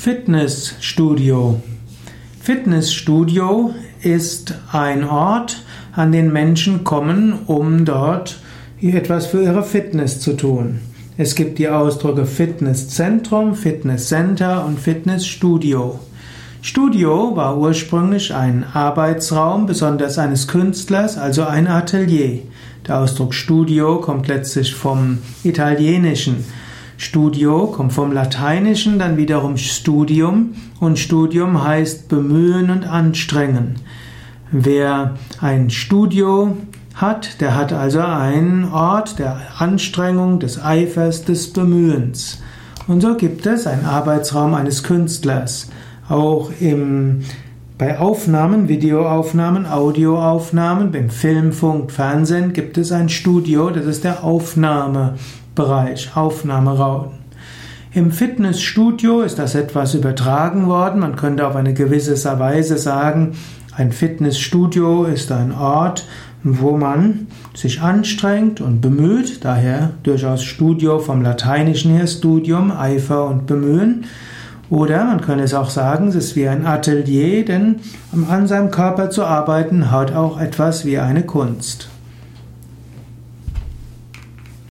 Fitnessstudio. Fitnessstudio ist ein Ort, an den Menschen kommen, um dort etwas für ihre Fitness zu tun. Es gibt die Ausdrücke Fitnesszentrum, Fitnesscenter und Fitnessstudio. Studio war ursprünglich ein Arbeitsraum, besonders eines Künstlers, also ein Atelier. Der Ausdruck Studio kommt letztlich vom Italienischen. Studio kommt vom Lateinischen, dann wiederum Studium und Studium heißt bemühen und anstrengen. Wer ein Studio hat, der hat also einen Ort der Anstrengung, des Eifers, des Bemühens. Und so gibt es einen Arbeitsraum eines Künstlers. Auch im, bei Aufnahmen, Videoaufnahmen, Audioaufnahmen, beim Film, Funk, Fernsehen gibt es ein Studio, das ist der Aufnahme. Bereich, Aufnahmeraum. Im Fitnessstudio ist das etwas übertragen worden. Man könnte auf eine gewisse Weise sagen, ein Fitnessstudio ist ein Ort, wo man sich anstrengt und bemüht, daher durchaus Studio vom Lateinischen her Studium, Eifer und Bemühen. Oder man könnte es auch sagen, es ist wie ein Atelier, denn an seinem Körper zu arbeiten hat auch etwas wie eine Kunst.